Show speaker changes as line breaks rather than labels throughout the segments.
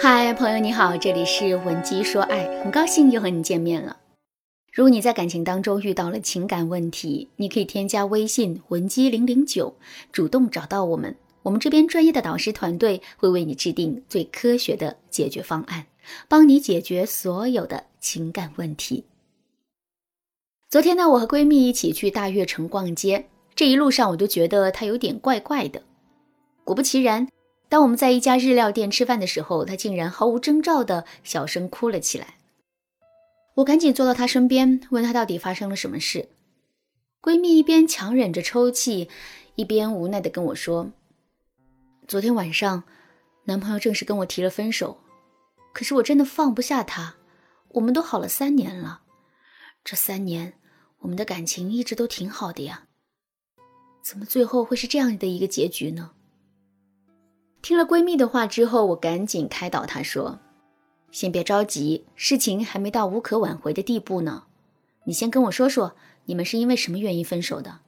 嗨，朋友你好，这里是文姬说爱，很高兴又和你见面了。如果你在感情当中遇到了情感问题，你可以添加微信文姬零零九，主动找到我们，我们这边专业的导师团队会为你制定最科学的解决方案，帮你解决所有的情感问题。昨天呢，我和闺蜜一起去大悦城逛街，这一路上我都觉得她有点怪怪的。果不其然。当我们在一家日料店吃饭的时候，她竟然毫无征兆的小声哭了起来。我赶紧坐到她身边，问她到底发生了什么事。闺蜜一边强忍着抽泣，一边无奈的跟我说：“昨天晚上，男朋友正式跟我提了分手，可是我真的放不下他。我们都好了三年了，这三年我们的感情一直都挺好的呀，怎么最后会是这样的一个结局呢？”听了闺蜜的话之后，我赶紧开导她说：“先别着急，事情还没到无可挽回的地步呢。你先跟我说说，你们是因为什么原因分手的？”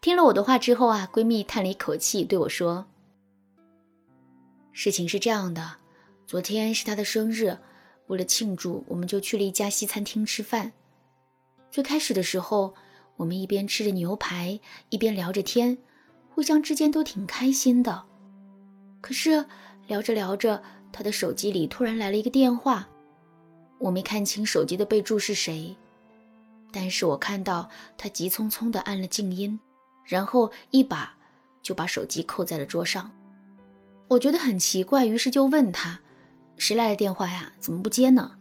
听了我的话之后啊，闺蜜叹了一口气，对我说：“事情是这样的，昨天是他的生日，为了庆祝，我们就去了一家西餐厅吃饭。最开始的时候，我们一边吃着牛排，一边聊着天。”互相之间都挺开心的，可是聊着聊着，他的手机里突然来了一个电话，我没看清手机的备注是谁，但是我看到他急匆匆地按了静音，然后一把就把手机扣在了桌上。我觉得很奇怪，于是就问他：“谁来的电话呀？怎么不接呢？”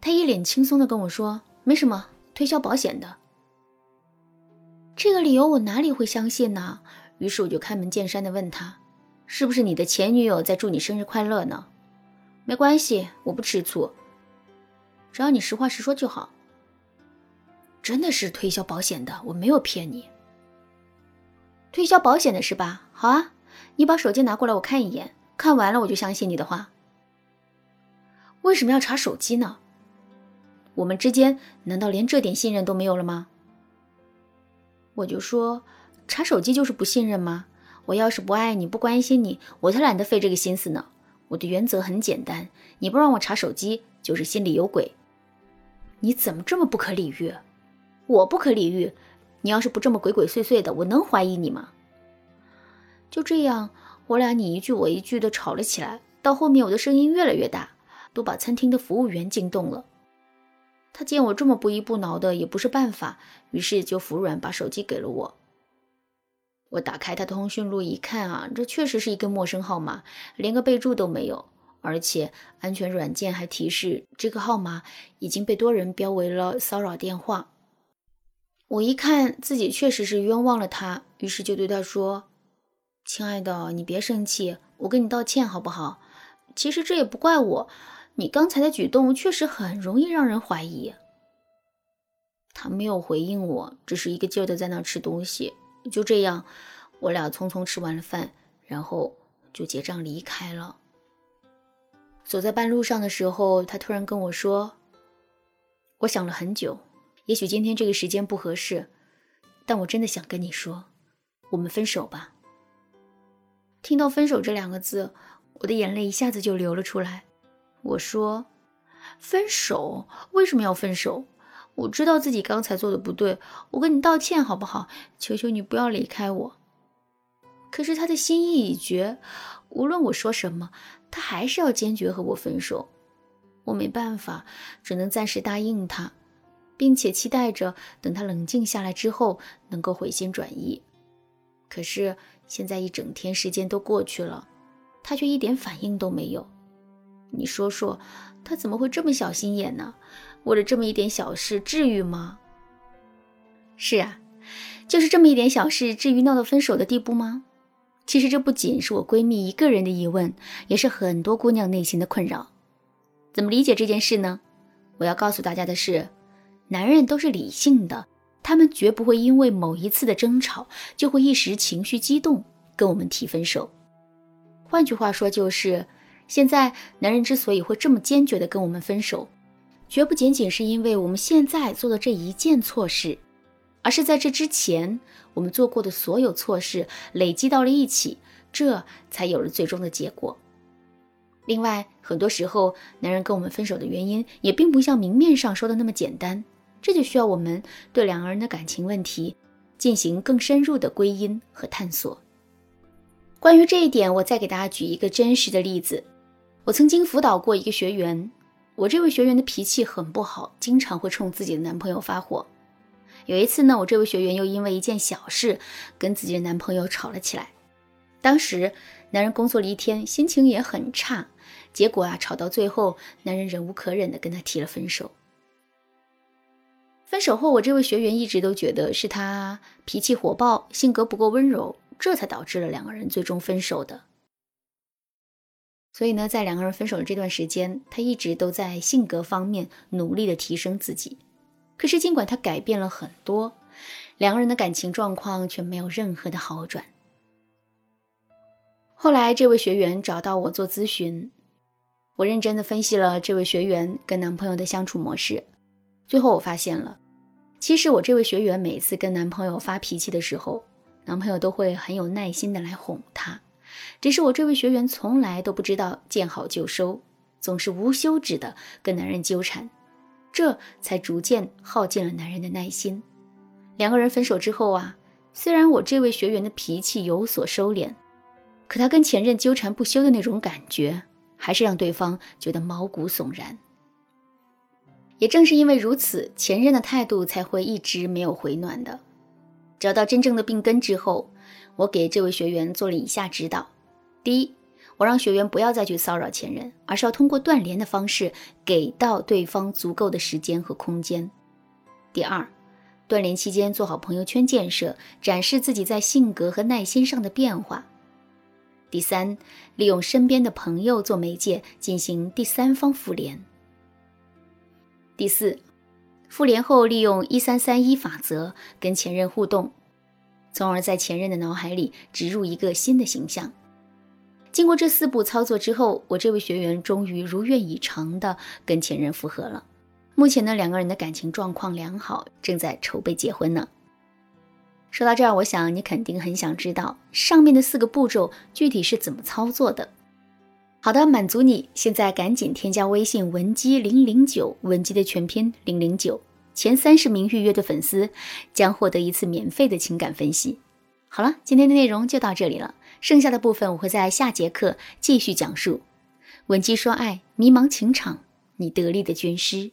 他一脸轻松地跟我说：“没什么，推销保险的。”这个理由我哪里会相信呢？于是我就开门见山的问他：“是不是你的前女友在祝你生日快乐呢？”没关系，我不吃醋，只要你实话实说就好。真的是推销保险的，我没有骗你。推销保险的是吧？好啊，你把手机拿过来，我看一眼，看完了我就相信你的话。为什么要查手机呢？我们之间难道连这点信任都没有了吗？我就说，查手机就是不信任吗？我要是不爱你，不关心你，我才懒得费这个心思呢。我的原则很简单，你不让我查手机，就是心里有鬼。你怎么这么不可理喻？我不可理喻，你要是不这么鬼鬼祟祟的，我能怀疑你吗？就这样，我俩你一句我一句的吵了起来，到后面我的声音越来越大，都把餐厅的服务员惊动了。他见我这么不依不挠的也不是办法，于是就服软把手机给了我。我打开他通讯录一看啊，这确实是一个陌生号码，连个备注都没有，而且安全软件还提示这个号码已经被多人标为了骚扰电话。我一看自己确实是冤枉了他，于是就对他说：“亲爱的，你别生气，我跟你道歉好不好？其实这也不怪我。”你刚才的举动确实很容易让人怀疑。他没有回应我，只是一个劲儿的在那吃东西。就这样，我俩匆匆吃完了饭，然后就结账离开了。走在半路上的时候，他突然跟我说：“我想了很久，也许今天这个时间不合适，但我真的想跟你说，我们分手吧。”听到“分手”这两个字，我的眼泪一下子就流了出来。我说：“分手？为什么要分手？我知道自己刚才做的不对，我跟你道歉好不好？求求你不要离开我。”可是他的心意已决，无论我说什么，他还是要坚决和我分手。我没办法，只能暂时答应他，并且期待着等他冷静下来之后能够回心转意。可是现在一整天时间都过去了，他却一点反应都没有。你说说，他怎么会这么小心眼呢？为了这么一点小事，至于吗？是啊，就是这么一点小事，至于闹到分手的地步吗？其实这不仅是我闺蜜一个人的疑问，也是很多姑娘内心的困扰。怎么理解这件事呢？我要告诉大家的是，男人都是理性的，他们绝不会因为某一次的争吵，就会一时情绪激动跟我们提分手。换句话说，就是。现在，男人之所以会这么坚决的跟我们分手，绝不仅仅是因为我们现在做的这一件错事，而是在这之前我们做过的所有错事累积到了一起，这才有了最终的结果。另外，很多时候男人跟我们分手的原因也并不像明面上说的那么简单，这就需要我们对两个人的感情问题进行更深入的归因和探索。关于这一点，我再给大家举一个真实的例子。我曾经辅导过一个学员，我这位学员的脾气很不好，经常会冲自己的男朋友发火。有一次呢，我这位学员又因为一件小事跟自己的男朋友吵了起来。当时男人工作了一天，心情也很差。结果啊，吵到最后，男人忍无可忍的跟他提了分手。分手后，我这位学员一直都觉得是他脾气火爆，性格不够温柔，这才导致了两个人最终分手的。所以呢，在两个人分手的这段时间，他一直都在性格方面努力的提升自己。可是，尽管他改变了很多，两个人的感情状况却没有任何的好转。后来，这位学员找到我做咨询。我认真的分析了这位学员跟男朋友的相处模式，最后我发现了，其实我这位学员每次跟男朋友发脾气的时候，男朋友都会很有耐心的来哄她，只是我这位学员从来都不知道见好就收，总是无休止的跟男人纠缠，这才逐渐耗尽了男人的耐心。两个人分手之后啊，虽然我这位学员的脾气有所收敛，可他跟前任纠缠不休的那种感觉。还是让对方觉得毛骨悚然。也正是因为如此，前任的态度才会一直没有回暖的。找到真正的病根之后，我给这位学员做了以下指导：第一，我让学员不要再去骚扰前任，而是要通过断联的方式给到对方足够的时间和空间；第二，断联期间做好朋友圈建设，展示自己在性格和耐心上的变化。第三，利用身边的朋友做媒介进行第三方复联。第四，复联后利用一三三一法则跟前任互动，从而在前任的脑海里植入一个新的形象。经过这四步操作之后，我这位学员终于如愿以偿的跟前任复合了。目前呢，两个人的感情状况良好，正在筹备结婚呢。说到这儿，我想你肯定很想知道上面的四个步骤具体是怎么操作的。好的，满足你，现在赶紧添加微信文姬零零九，文姬的全拼零零九，前三十名预约的粉丝将获得一次免费的情感分析。好了，今天的内容就到这里了，剩下的部分我会在下节课继续讲述。闻鸡说爱，迷茫情场，你得力的军师。